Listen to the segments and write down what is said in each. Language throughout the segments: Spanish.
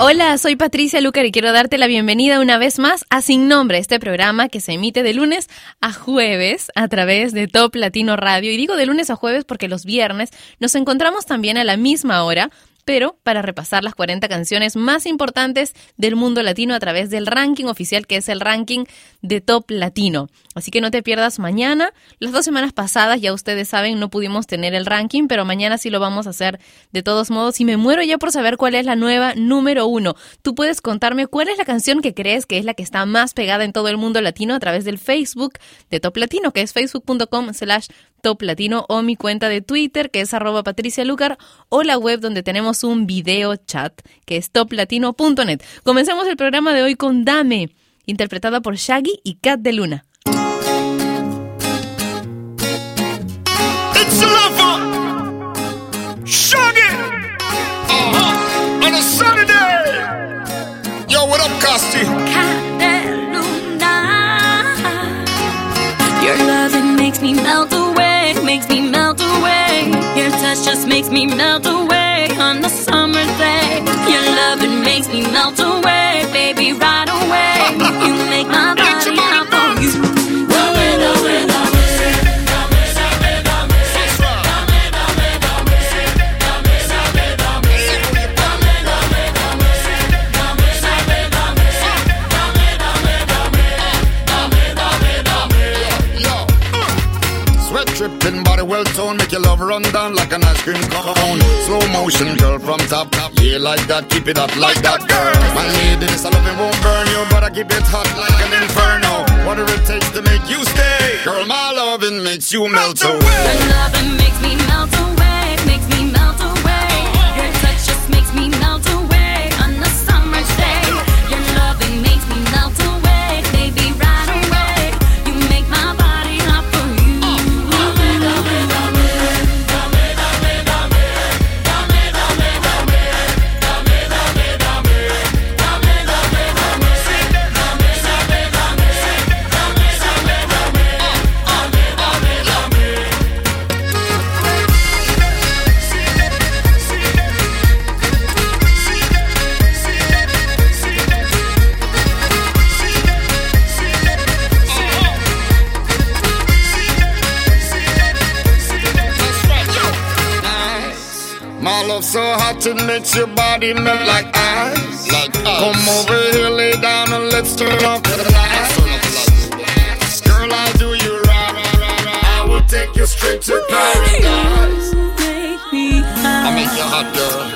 Hola, soy Patricia Lucar y quiero darte la bienvenida una vez más a Sin Nombre, este programa que se emite de lunes a jueves a través de Top Latino Radio. Y digo de lunes a jueves porque los viernes nos encontramos también a la misma hora pero para repasar las 40 canciones más importantes del mundo latino a través del ranking oficial que es el ranking de Top Latino. Así que no te pierdas mañana. Las dos semanas pasadas, ya ustedes saben, no pudimos tener el ranking, pero mañana sí lo vamos a hacer de todos modos. Y me muero ya por saber cuál es la nueva número uno. Tú puedes contarme cuál es la canción que crees que es la que está más pegada en todo el mundo latino a través del Facebook de Top Latino, que es facebook.com slash Top Latino o mi cuenta de Twitter que es arroba Patricia Lucar o la web donde tenemos un video chat que es toplatino.net. Comencemos el programa de hoy con Dame, interpretada por Shaggy y Kat de Luna. It's Shaggy! Uh-huh. On a sunny day! Yo, what up, de Luna Your loving makes me melt away Your just makes me melt away on a summer day. Your loving makes me melt away, baby, right down like an ice cream cone. Slow motion, girl from top, top, yeah, like that, keep it up like that, girl. My lady, this I love it won't burn you, but I keep it hot like an inferno. Whatever it takes to make you stay, girl, my loving makes you melt away. Your loving makes me melt away, so hot it makes your body melt like ice. Like ice. Come over here, lay down and let's turn off the lights. Girl, I'll do you right. I will take you straight to paradise. You make me I make you hot, girl.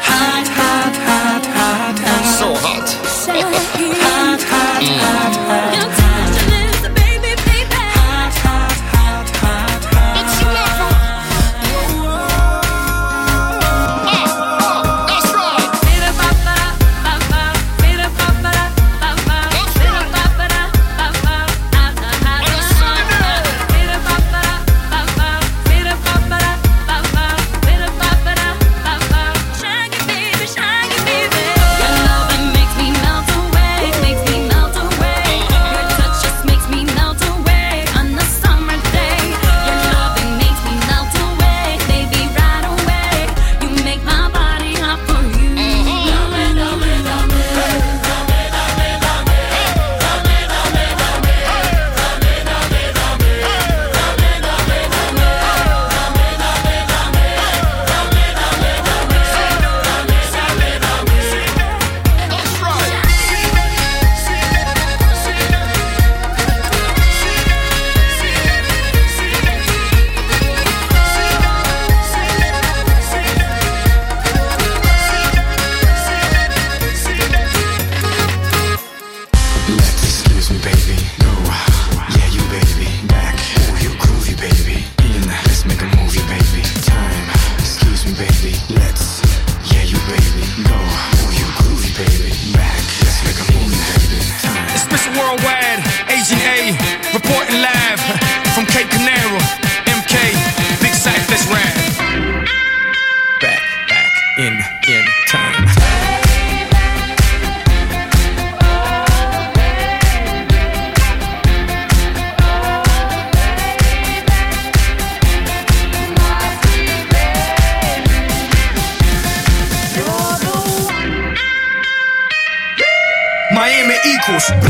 hot, hot, hot, hot, hot. So hot. Hot, hot, hot, hot. Mm.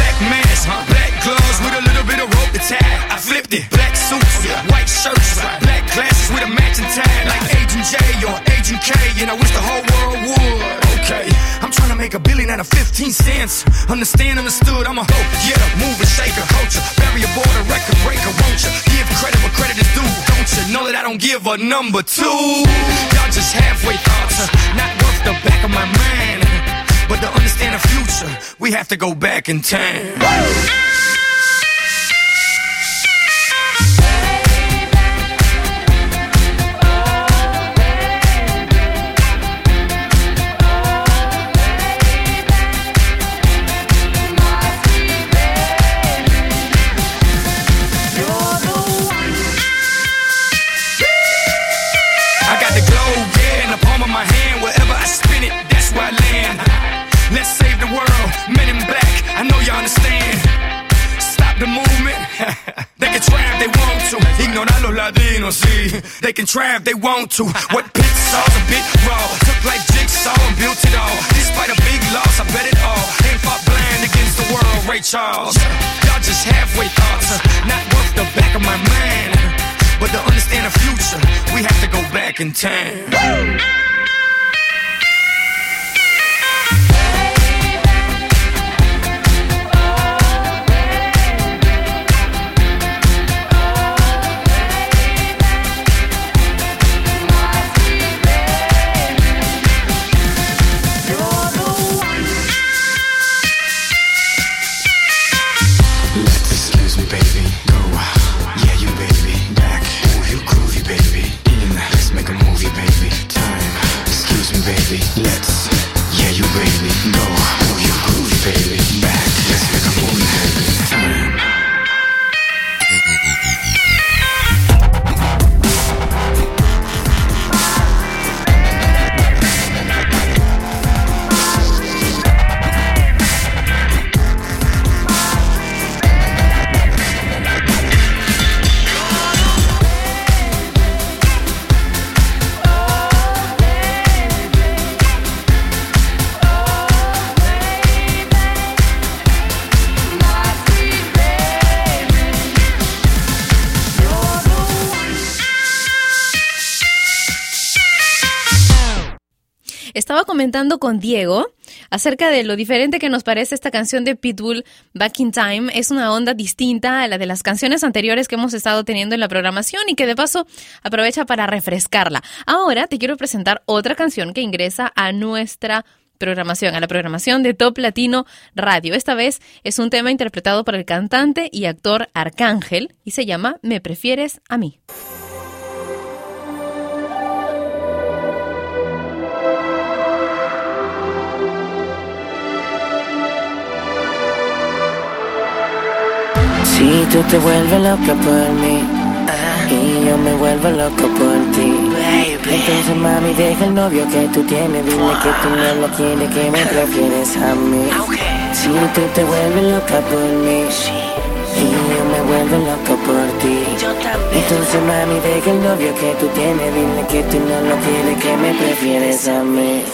Black mask, black gloves with a little bit of rope to tie. I flipped it, black suits, white shirts, black glasses with a matching tie, like Agent J or Agent K, and I wish the whole world would. Okay, I'm trying to make a billion out of 15 cents. Understand, understood, I'm a hope, yeah, mover, shaker, culture, barrier border, record breaker, won't you? Give credit where credit is due, don't you? Know that I don't give a number two. Y'all just halfway thoughts, not worth the back of my mind. But to understand the future, we have to go back in time. They can try if they want to. Ignorar los latinos, sí. They can try if they want to. What saw's a bit raw. Took like jigsaw and built it all. Despite a big loss, I bet it all. Ain't fought blind against the world, Ray Charles. Y'all just halfway thoughts, not worth the back of my mind. But to understand the future, we have to go back in time. Con Diego acerca de lo diferente que nos parece esta canción de Pitbull, Back in Time. Es una onda distinta a la de las canciones anteriores que hemos estado teniendo en la programación y que de paso aprovecha para refrescarla. Ahora te quiero presentar otra canción que ingresa a nuestra programación, a la programación de Top Latino Radio. Esta vez es un tema interpretado por el cantante y actor Arcángel y se llama Me prefieres a mí. Si tú te vuelves loca por mí y yo me vuelvo loco por ti. Entonces mami deja el novio que tú tienes, dile que tú no lo quieres, que me prefieres a mí. Si tú te vuelves loca por mí y yo me vuelvo loco por ti. Entonces mami deja el novio que tú tienes, dile que tú no lo quieres, que me prefieres a mí.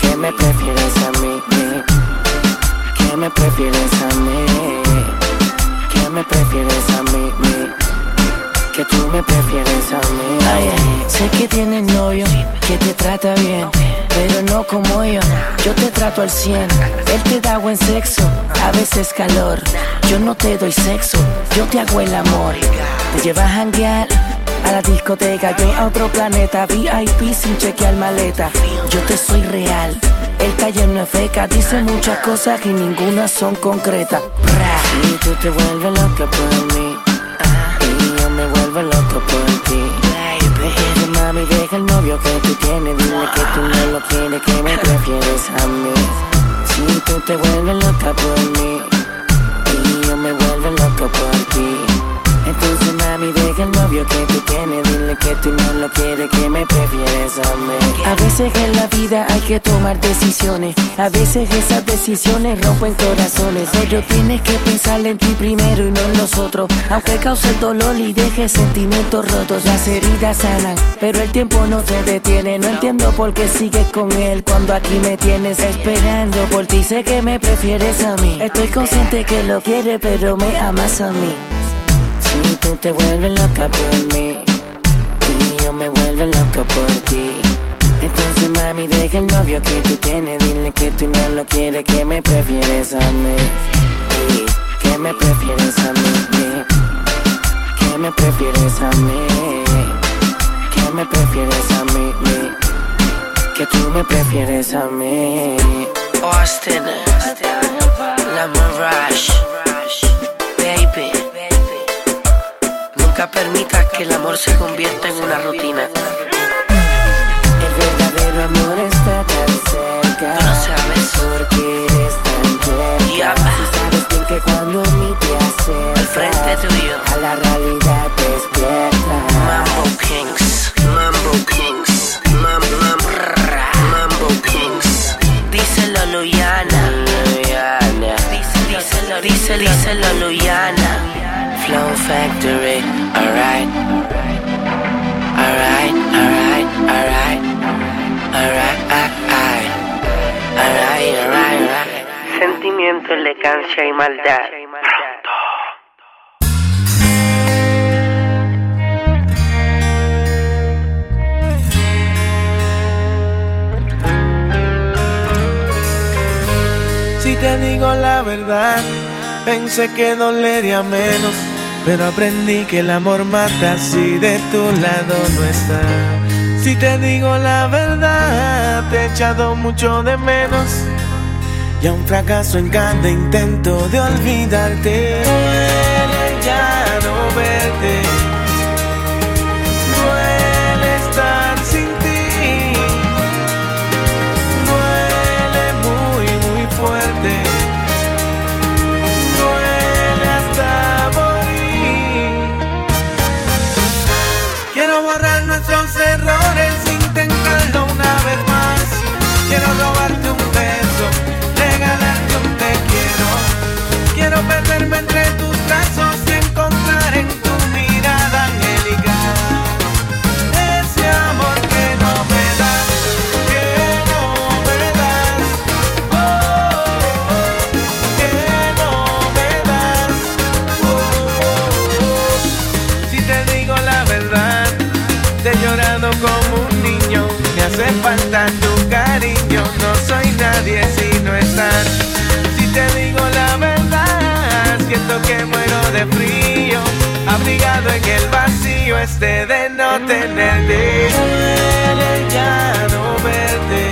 Que me prefieres a mí. Que me prefieres a mí me prefieres a mí, mí, que tú me prefieres a mí. Ay, ay, sé que tienes novio, que te trata bien, pero no como yo. Yo te trato al cien, él te da buen sexo, a veces calor. Yo no te doy sexo, yo te hago el amor. Te llevas a janguear a la discoteca, yo a otro planeta, VIP sin chequear maleta. Yo te soy real. El taller no es feca, dice muchas cosas y ninguna son concretas. Y tú te vuelves loca por mí. Y yo me vuelvo loco por ti. Deja, mami, deja el novio que tú tienes. Dile que tú no lo quieres, que me prefieres a mí. Si tú te vuelves loca por mí. Y yo me vuelvo loco por ti. Entonces mami deja el novio que tú tienes. Dile que tú no lo quieres, que me prefieres a mí A veces en la vida hay que tomar decisiones. A veces esas decisiones rompen corazones. Pero tienes que pensar en ti primero y no en los otros. Aunque cause dolor y deje sentimientos rotos Las heridas sanan, pero el tiempo no te detiene. No entiendo por qué sigues con él cuando aquí me tienes esperando por ti. Sé que me prefieres a mí. Estoy consciente que lo quieres pero me amas a mí tú te vuelves loca por mí y yo me vuelvo loco por ti. Entonces mami deja el novio que tú tienes, dile que tú no lo quieres, que me prefieres a mí. Que me prefieres a mí. Que me prefieres a mí. Que me prefieres a mí. Que tú me prefieres a mí. Austin, la Mirage, Nunca permitas que el amor se convierta en una rutina. El verdadero amor está tan cerca. No sabes. Porque eres tan tierna. Ya. Si sabes bien que cuando a mí te acercas. Frente tuyo. A la realidad despierta. Mambo Kings, Mambo Kings, Mam, mam, rrra, Mambo Kings. Díselo, Luyana. Luyana. Díselo, díselo, díselo, Luyana. Flow Factory, alright. Alright, alright, alright. Alright, alright. Alright, alright, alright. Sentimiento, elegancia y maldad. Si te digo la verdad, pensé que dolería menos, pero aprendí que el amor mata si de tu lado no está. Si te digo la verdad, te he echado mucho de menos, y a un fracaso en cada intento de olvidarte. Duele ya no verte, falta tu cariño, no soy nadie si no estás. Si te digo la verdad, siento que muero de frío, abrigado en el vacío este de no tenerte. Duele ya no verte,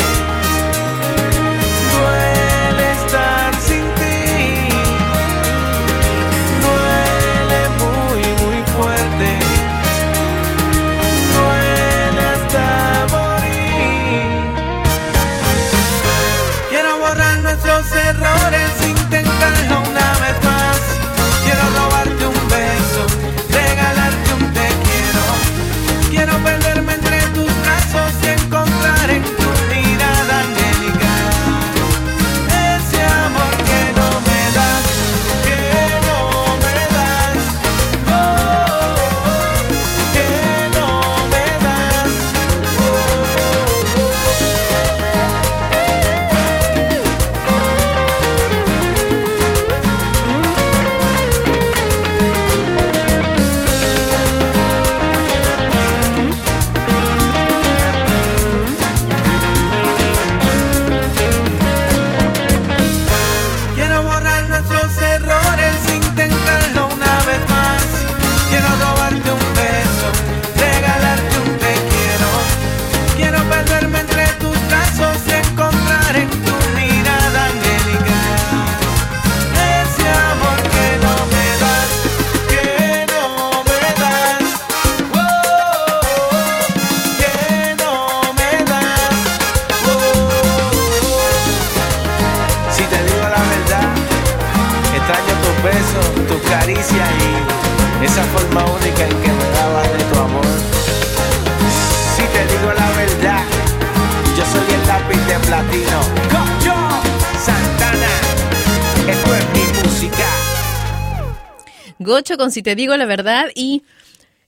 Gocho con si te digo la verdad y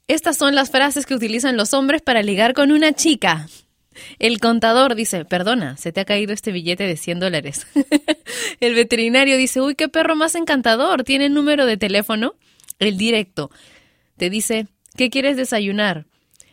estas son las frases que utilizan los hombres para ligar con una chica. El contador dice, perdona, se te ha caído este billete de 100 dólares. el veterinario dice, uy, qué perro más encantador, tiene número de teléfono. El directo te dice, ¿qué quieres desayunar?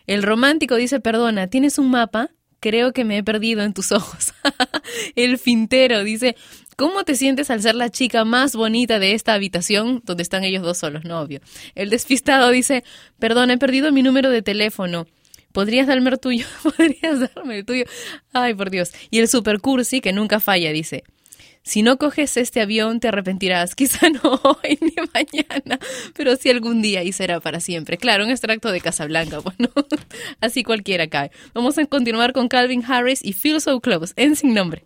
El romántico dice, perdona, ¿tienes un mapa? Creo que me he perdido en tus ojos. el fintero dice, ¿cómo te sientes al ser la chica más bonita de esta habitación donde están ellos dos solos? No, obvio. El despistado dice, perdona, he perdido mi número de teléfono. ¿Podrías darme el tuyo? ¿Podrías darme el tuyo? Ay, por Dios. Y el super cursi, que nunca falla, dice, si no coges este avión te arrepentirás, quizá no hoy ni mañana, pero sí algún día y será para siempre. Claro, un extracto de Casablanca, bueno, así cualquiera cae. Vamos a continuar con Calvin Harris y Feel So Close, en sin nombre.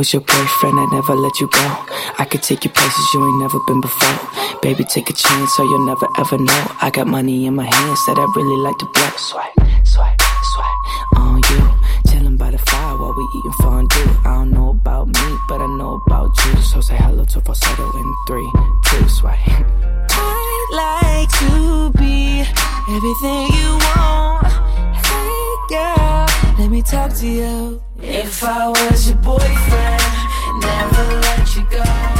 Was your boyfriend, I'd never let you go. I could take you places you ain't never been before. Baby, take a chance, so you'll never ever know. I got money in my hands that I really like to blow. Swipe, swipe, swipe on you. Chilling by the fire while we eating fondue. I don't know about me, but I know about you. So say hello to falsetto in three, two, swipe. I like to be everything you want. Hey girl, let me talk to you. If I was your boyfriend, never let you go.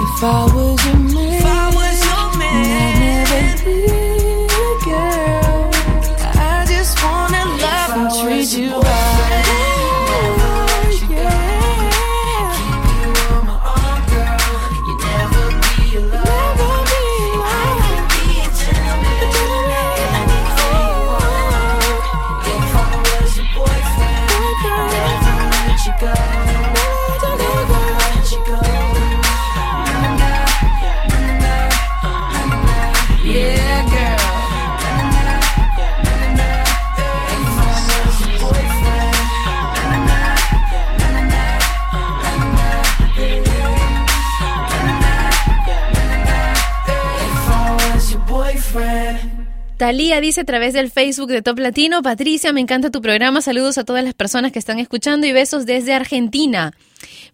If I was your man, if I was your man, Talía dice a través del Facebook de Top Latino, Patricia, me encanta tu programa, saludos a todas las personas que están escuchando y besos desde Argentina.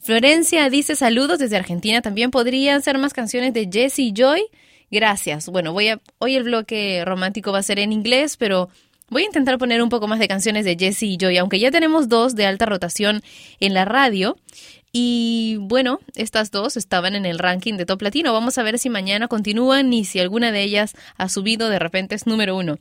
Florencia dice saludos desde Argentina, también podrían ser más canciones de Jesse Joy. Gracias. Bueno, voy a hoy el bloque romántico va a ser en inglés, pero voy a intentar poner un poco más de canciones de Jesse y Joy, aunque ya tenemos dos de alta rotación en la radio. Y bueno, estas dos estaban en el ranking de Top Latino. Vamos a ver si mañana continúan y si alguna de ellas ha subido, de repente es número uno.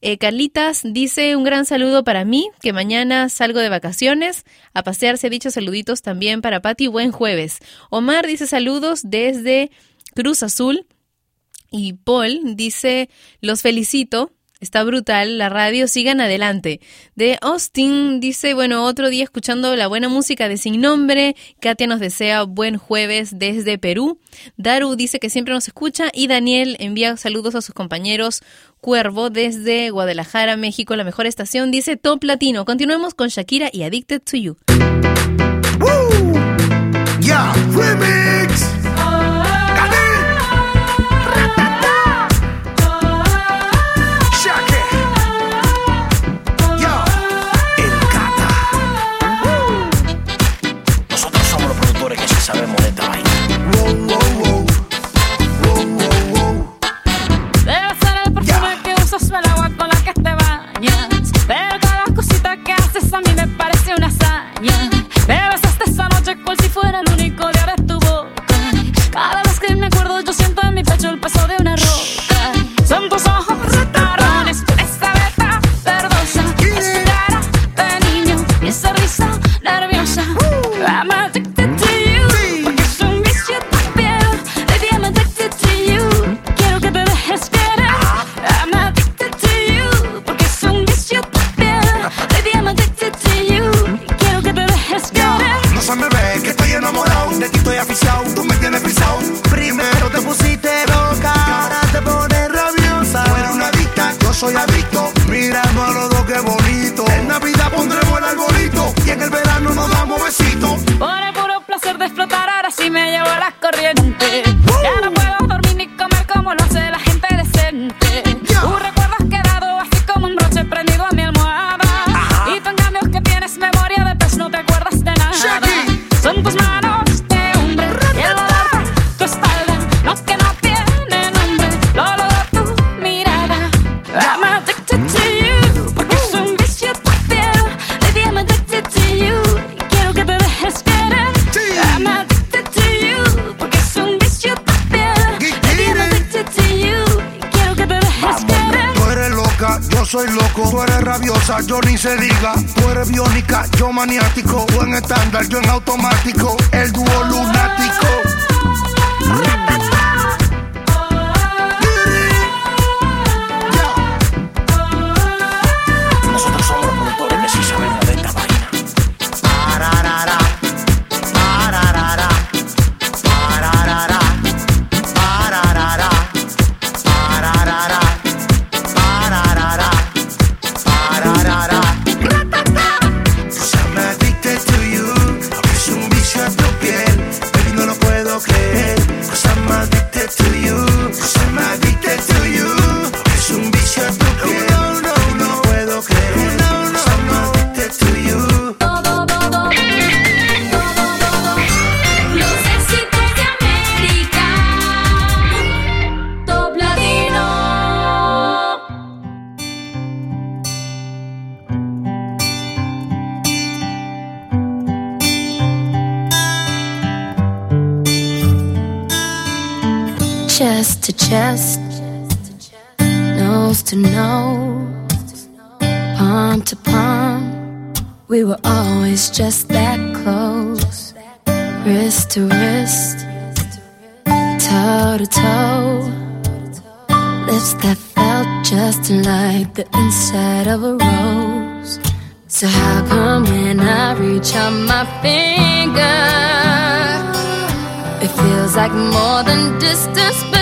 Eh, Carlitas dice un gran saludo para mí, que mañana salgo de vacaciones. A pasearse, dichos saluditos también para Pati. Buen jueves. Omar dice saludos desde Cruz Azul. Y Paul dice, los felicito. Está brutal la radio, sigan adelante. De Austin dice, bueno, otro día escuchando la buena música de Sin Nombre. Katia nos desea buen jueves desde Perú. Daru dice que siempre nos escucha. Y Daniel envía saludos a sus compañeros. Cuervo desde Guadalajara, México, la mejor estación. Dice Top Latino. Continuemos con Shakira y Addicted to You. Yeah, a mí me parece una hazaña. Me besaste esa noche cual si fuera el único día de tu boca. Cada vez que me acuerdo yo siento en mi pecho el peso de una roca. Son se diga. Tú biónica, yo maniático. O en estándar, yo en automático. El dúo lunático. like the inside of a rose. So how come when I reach out my finger, it feels like more than distance?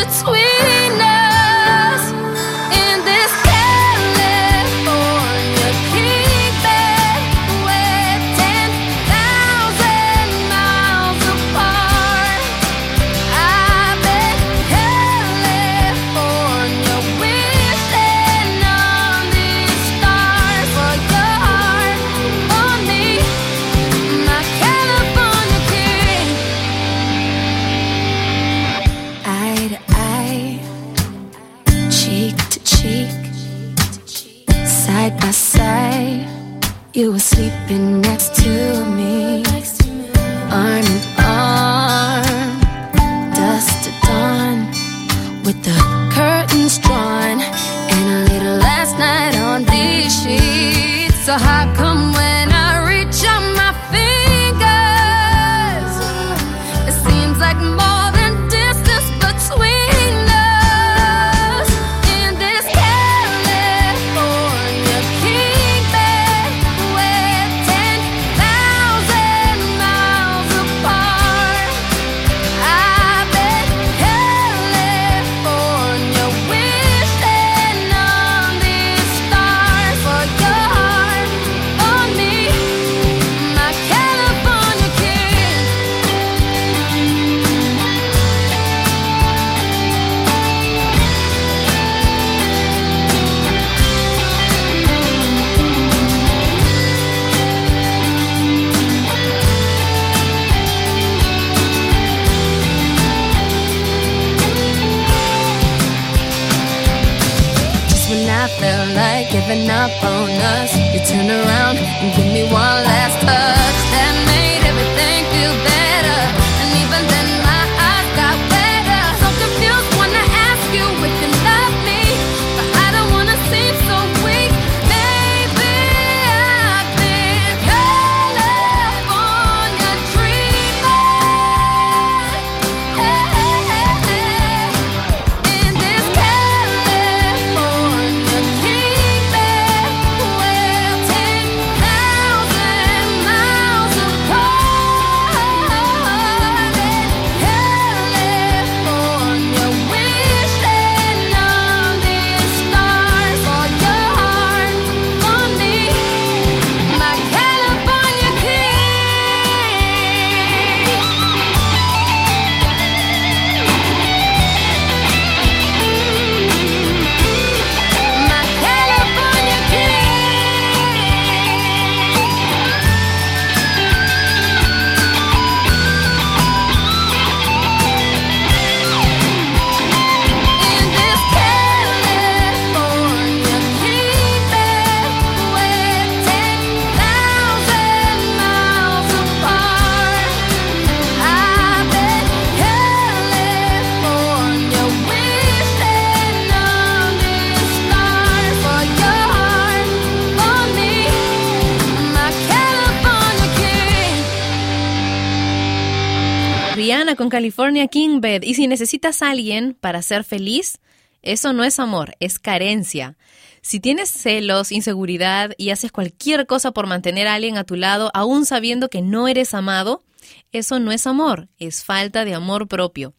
Con California King Bed. Y si necesitas a alguien para ser feliz, eso no es amor, es carencia. Si tienes celos, inseguridad y haces cualquier cosa por mantener a alguien a tu lado, aún sabiendo que no eres amado, eso no es amor, es falta de amor propio.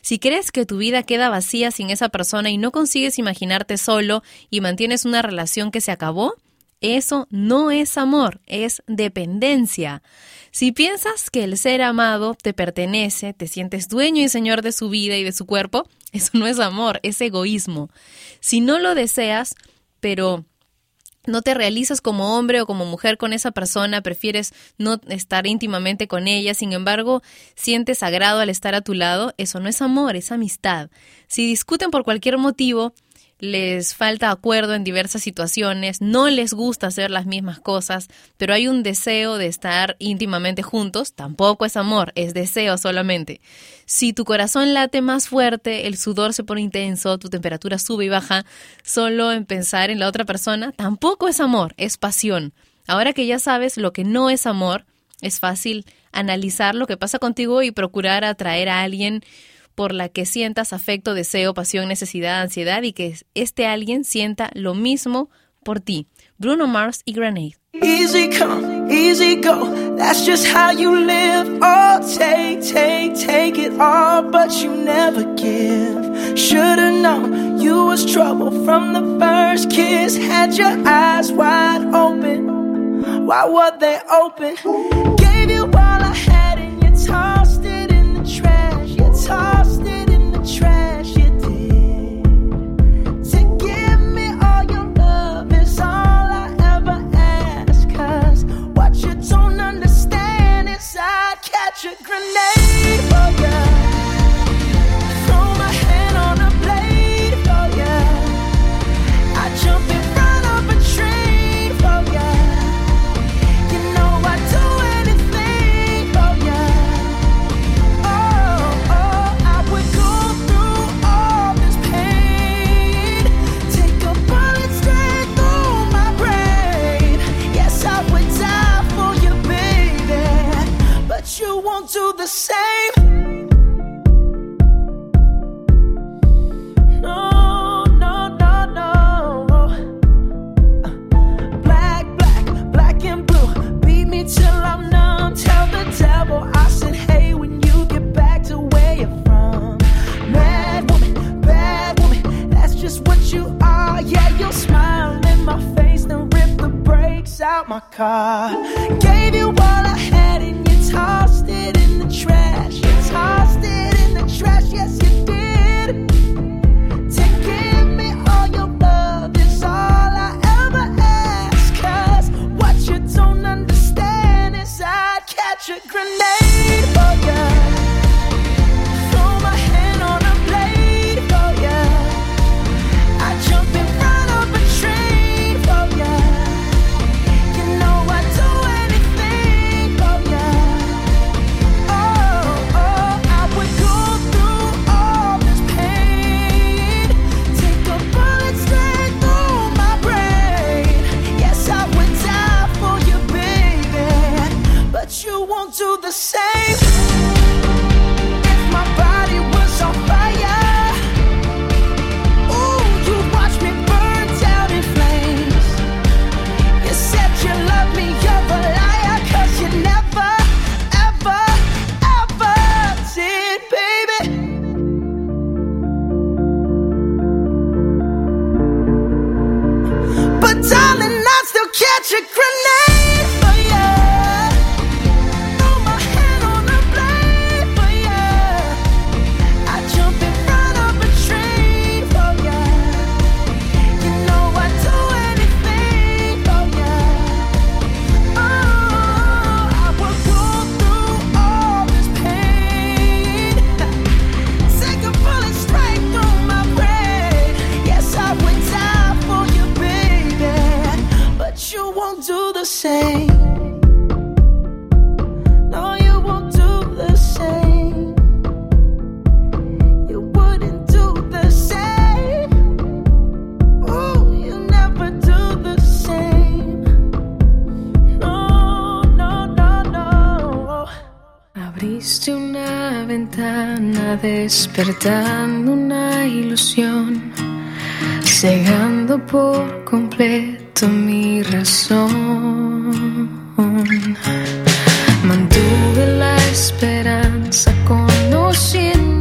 Si crees que tu vida queda vacía sin esa persona y no consigues imaginarte solo y mantienes una relación que se acabó, eso no es amor, es dependencia. Si piensas que el ser amado te pertenece, te sientes dueño y señor de su vida y de su cuerpo, eso no es amor, es egoísmo. Si no lo deseas, pero no te realizas como hombre o como mujer con esa persona, prefieres no estar íntimamente con ella, sin embargo, sientes agrado al estar a tu lado, eso no es amor, es amistad. Si discuten por cualquier motivo, les falta acuerdo en diversas situaciones, no les gusta hacer las mismas cosas, pero hay un deseo de estar íntimamente juntos, tampoco es amor, es deseo solamente. Si tu corazón late más fuerte, el sudor se pone intenso, tu temperatura sube y baja, solo en pensar en la otra persona, tampoco es amor, es pasión. Ahora que ya sabes lo que no es amor, es fácil analizar lo que pasa contigo y procurar atraer a alguien por la que sientas afecto, deseo, pasión, necesidad, ansiedad y que este alguien sienta lo mismo por ti. Bruno Mars y Grenade. Easy come, easy go. That's just how you live. Oh, take, take, take it all, but you never give. Should've known you was trouble from the first kiss. Had your eyes wide open. Why were they open? Gave you all I had and you tossed it in the trash. You tossed grenade rip the brakes out my car. Gave you all I had and you tossed it in the trash. You tossed it in the trash, yes, you did. Abriste una ventana despertando una ilusión, cegando por completo mi razón. Mantuve la esperanza conociendo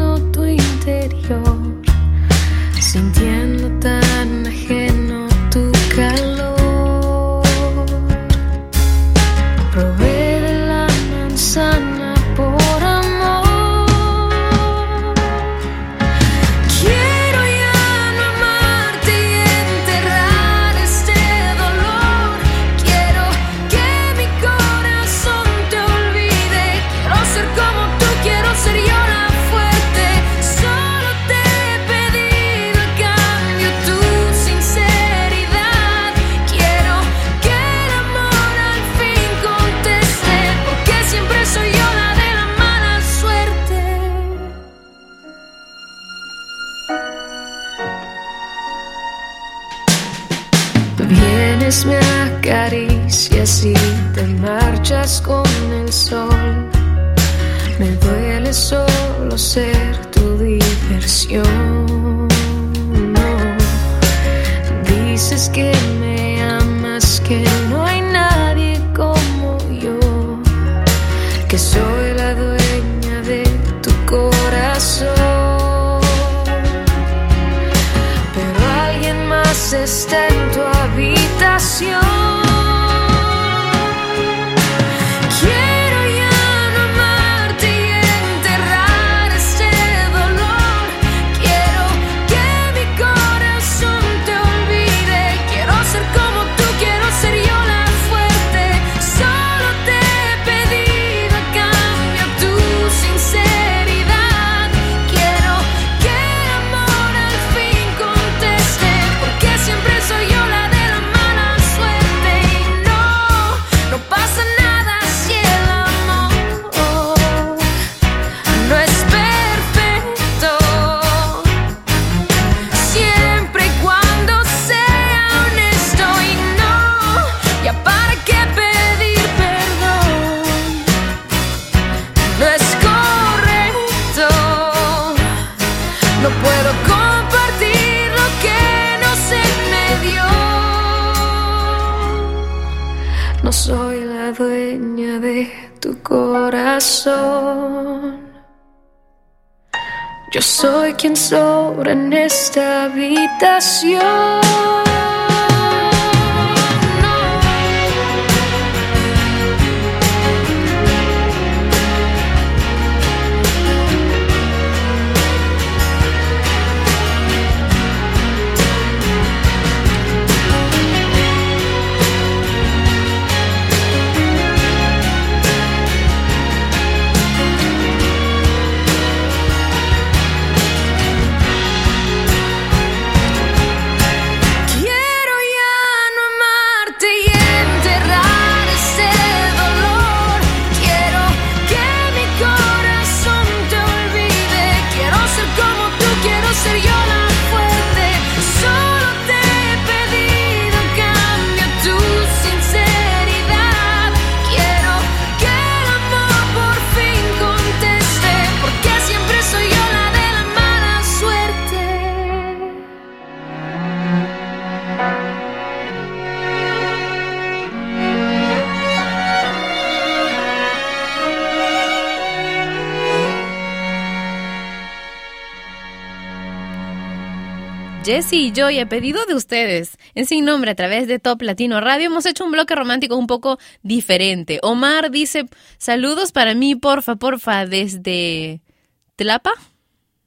habitación. Quiero Jessy y Joy, a pedido de ustedes, en Sin Nombre a través de Top Latino Radio, hemos hecho un bloque romántico un poco diferente. Omar dice, saludos para mí, porfa, porfa, desde Tlapa.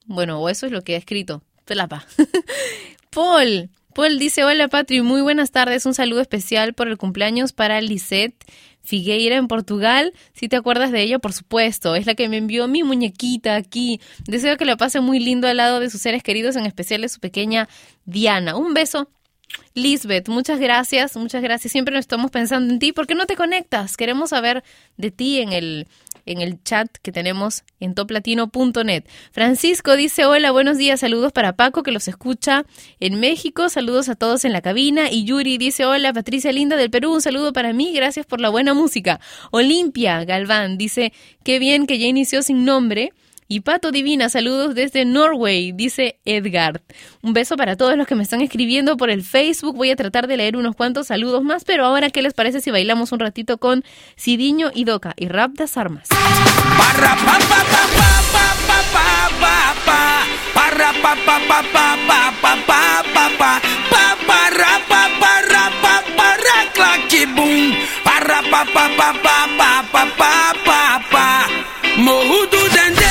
Bueno, o eso es lo que ha escrito, Tlapa. Paul, Paul dice, hola Patri, muy buenas tardes, un saludo especial por el cumpleaños para Lisette Figueira en Portugal. Si te acuerdas de ella, por supuesto, es la que me envió mi muñequita aquí. Deseo que la pase muy lindo al lado de sus seres queridos, en especial de su pequeña Diana. Un beso. Lisbeth, muchas gracias, muchas gracias. Siempre nos estamos pensando en ti. ¿Por qué no te conectas? Queremos saber de ti en el, en el chat que tenemos en toplatino.net. Francisco dice, hola, buenos días, saludos para Paco que los escucha en México, saludos a todos en la cabina. Y Yuri dice, hola, Patricia Linda del Perú, un saludo para mí, gracias por la buena música. Olimpia Galván dice, qué bien que ya inició sin nombre. Y Pato Divina, saludos desde Norway, dice Edgard. Un beso para todos los que me están escribiendo por el Facebook. Voy a tratar de leer unos cuantos saludos más, pero ahora, ¿qué les parece si bailamos un ratito con Sidiño y Doca y Rap das Armas? Morro do Dendê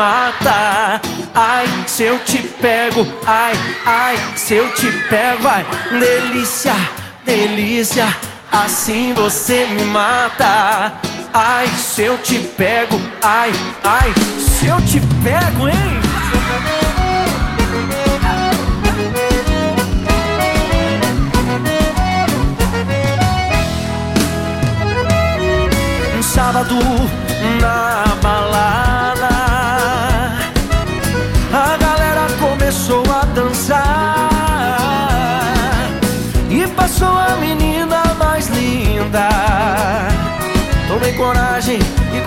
mata. Ai, se eu te pego, ai, ai, se eu te pego, vai. Delícia, delícia, assim você me mata. Ai, se eu te pego, ai, ai, se eu te pego, hein? Um sábado na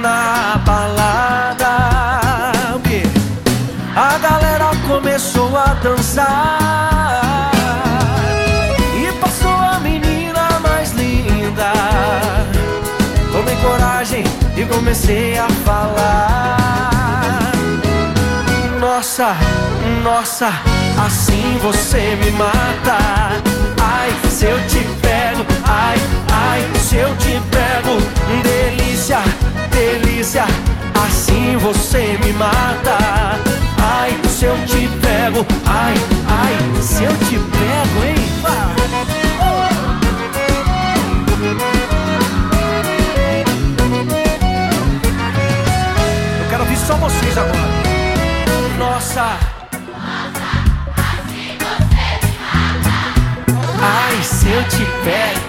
na balada. A galera começou a dançar. E passou a menina mais linda. Tomei coragem e comecei a falar. Nossa, nossa, assim você me mata. Ai, se eu te pego, ai, ai, se eu te pego, delícia, delícia, assim você me mata. Ai, se eu te pego, ai, ai, se eu te pego, hein? Eu quero ouvir só vocês agora. Nossa. Ai, se eu te pego.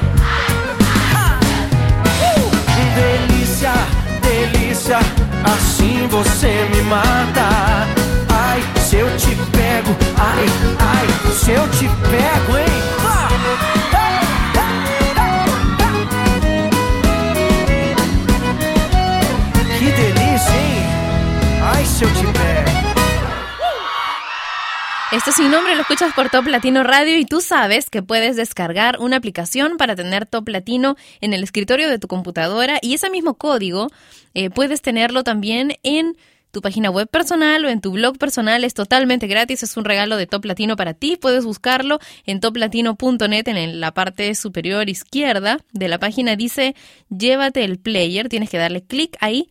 Uh! Delícia, delícia, assim você me mata. Ai, se eu te pego, ai, ai, se eu te pego, hein? Ah! Esto sin nombre lo escuchas por Top Latino Radio y tú sabes que puedes descargar una aplicación para tener Top Latino en el escritorio de tu computadora y ese mismo código eh, puedes tenerlo también en tu página web personal o en tu blog personal. Es totalmente gratis, es un regalo de Top Latino para ti. Puedes buscarlo en toplatino.net en la parte superior izquierda de la página dice llévate el player. Tienes que darle clic ahí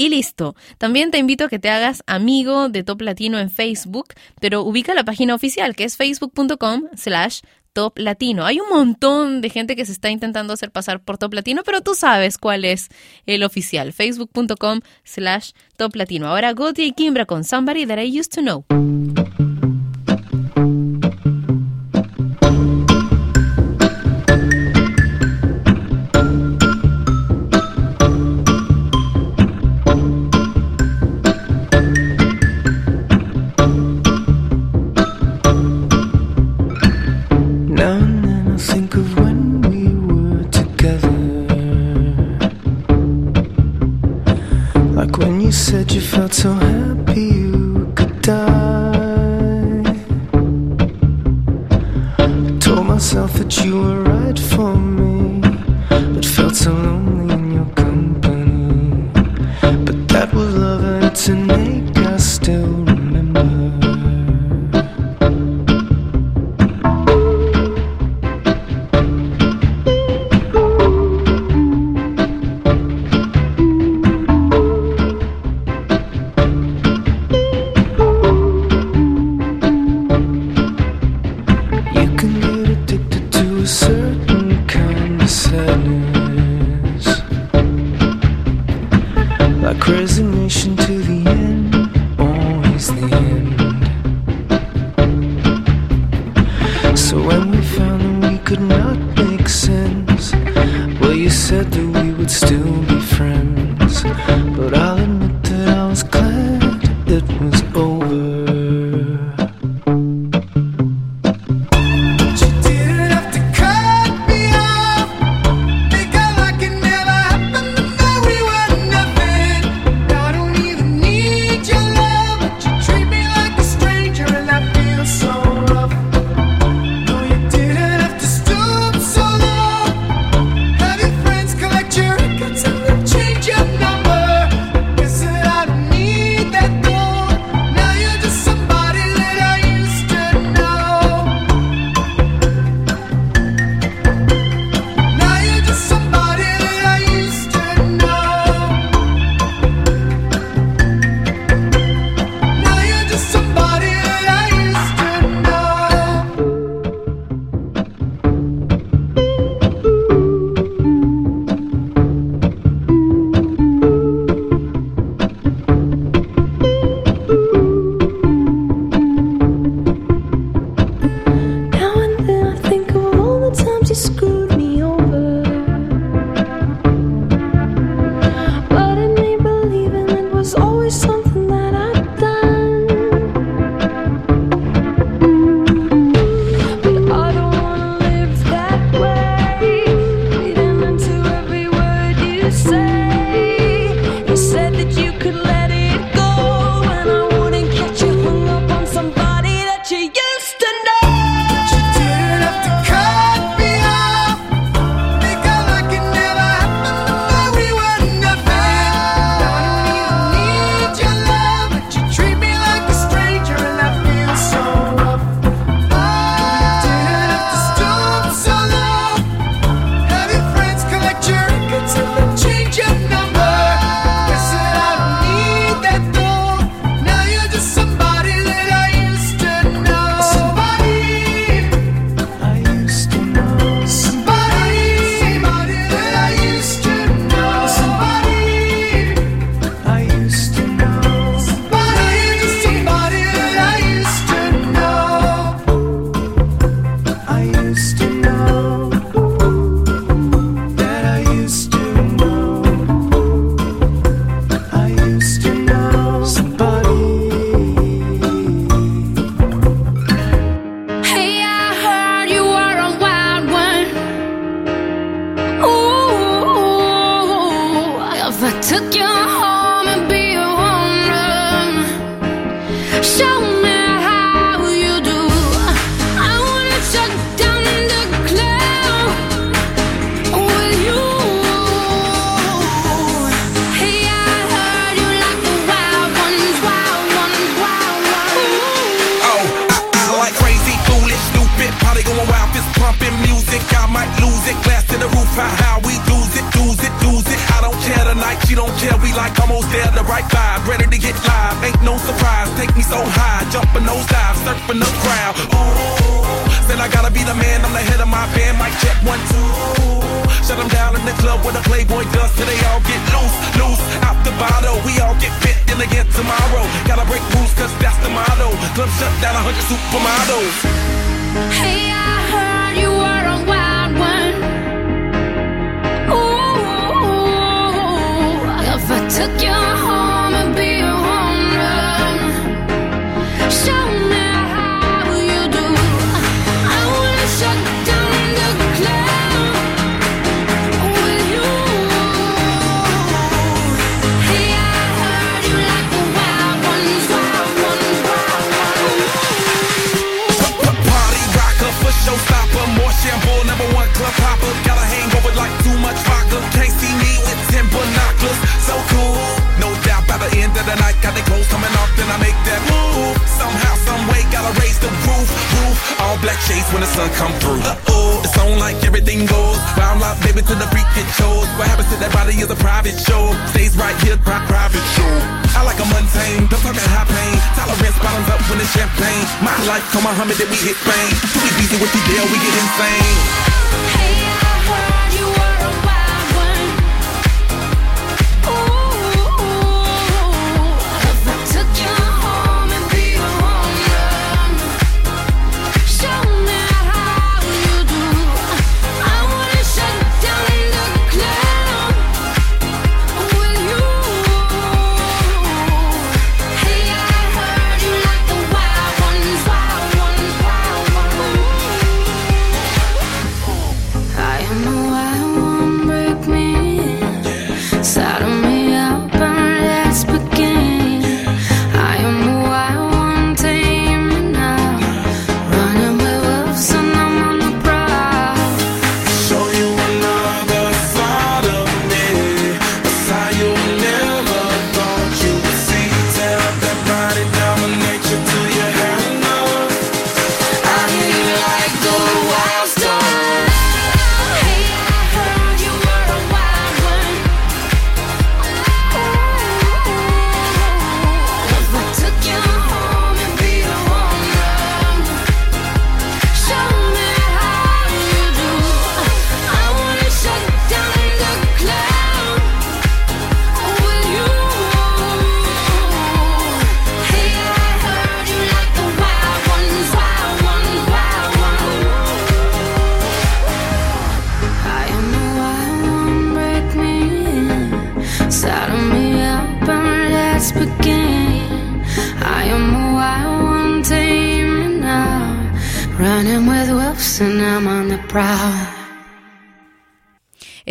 y listo. También te invito a que te hagas amigo de Top Latino en Facebook, pero ubica la página oficial que es facebook.com slash Top Latino. Hay un montón de gente que se está intentando hacer pasar por Top Latino, pero tú sabes cuál es el oficial. Facebook.com slash Top Latino. Ahora Gotti y Kimbra con Somebody That I Used to Know. High, jumping those dives, surfing the crowd. Ooh, said I gotta be the man, I'm the head of my band, mic check one, two. Shut them down in the club with a Playboy does till they all get loose, loose out the bottle. We all get fit in again tomorrow. Gotta break rules, cause that's the motto. Club shut down, a hundred supermodels. Hey, I heard you were a wild one. Ooh, if I took you home raise the roof, roof. All black shades when the sun come through. Uh-oh, it's on like everything goes. Round lock, baby, to the freak it shows. What happens to that body is a private show. Stays right here, pri- private show. I like a mundane, don't talk high pain. Tolerance bottoms up when it's champagne. My life, come on, Muhammad, then we hit Spain. Too easy with the deal, we get insane. Hey, I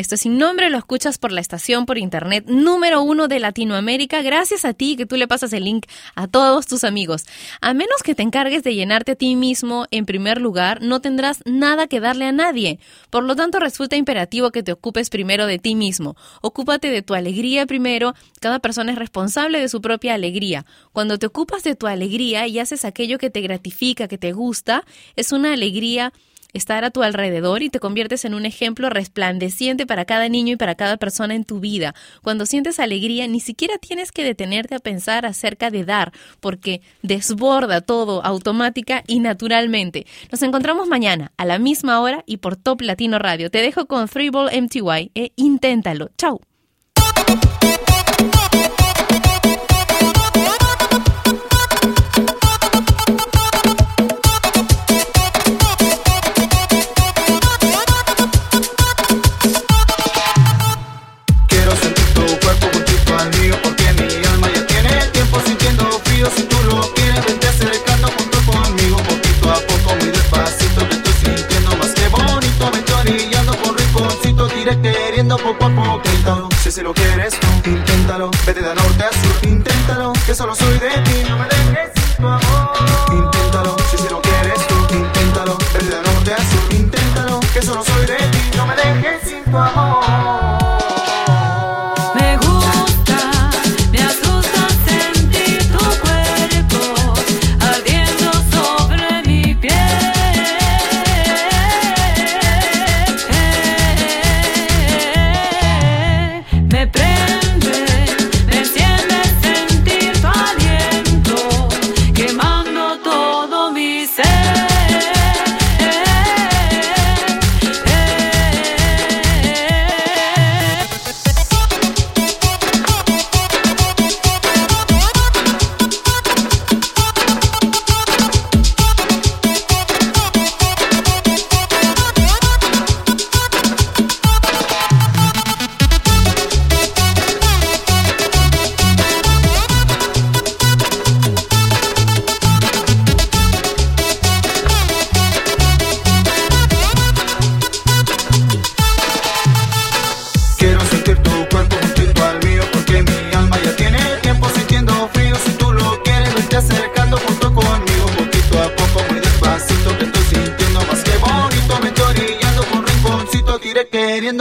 Esto sin nombre lo escuchas por la estación por internet número uno de Latinoamérica. Gracias a ti que tú le pasas el link a todos tus amigos. A menos que te encargues de llenarte a ti mismo en primer lugar, no tendrás nada que darle a nadie. Por lo tanto, resulta imperativo que te ocupes primero de ti mismo. Ocúpate de tu alegría primero. Cada persona es responsable de su propia alegría. Cuando te ocupas de tu alegría y haces aquello que te gratifica, que te gusta, es una alegría estar a tu alrededor y te conviertes en un ejemplo resplandeciente para cada niño y para cada persona en tu vida. Cuando sientes alegría, ni siquiera tienes que detenerte a pensar acerca de dar, porque desborda todo automática y naturalmente. Nos encontramos mañana a la misma hora y por Top Latino Radio. Te dejo con Three Ball MTY e inténtalo. Chau. Poco a poco. Inténtalo, si si lo quieres, tú, inténtalo. Vete de norte a sur, inténtalo. Que solo soy de ti,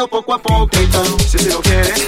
poco a poquito. Si así lo quieres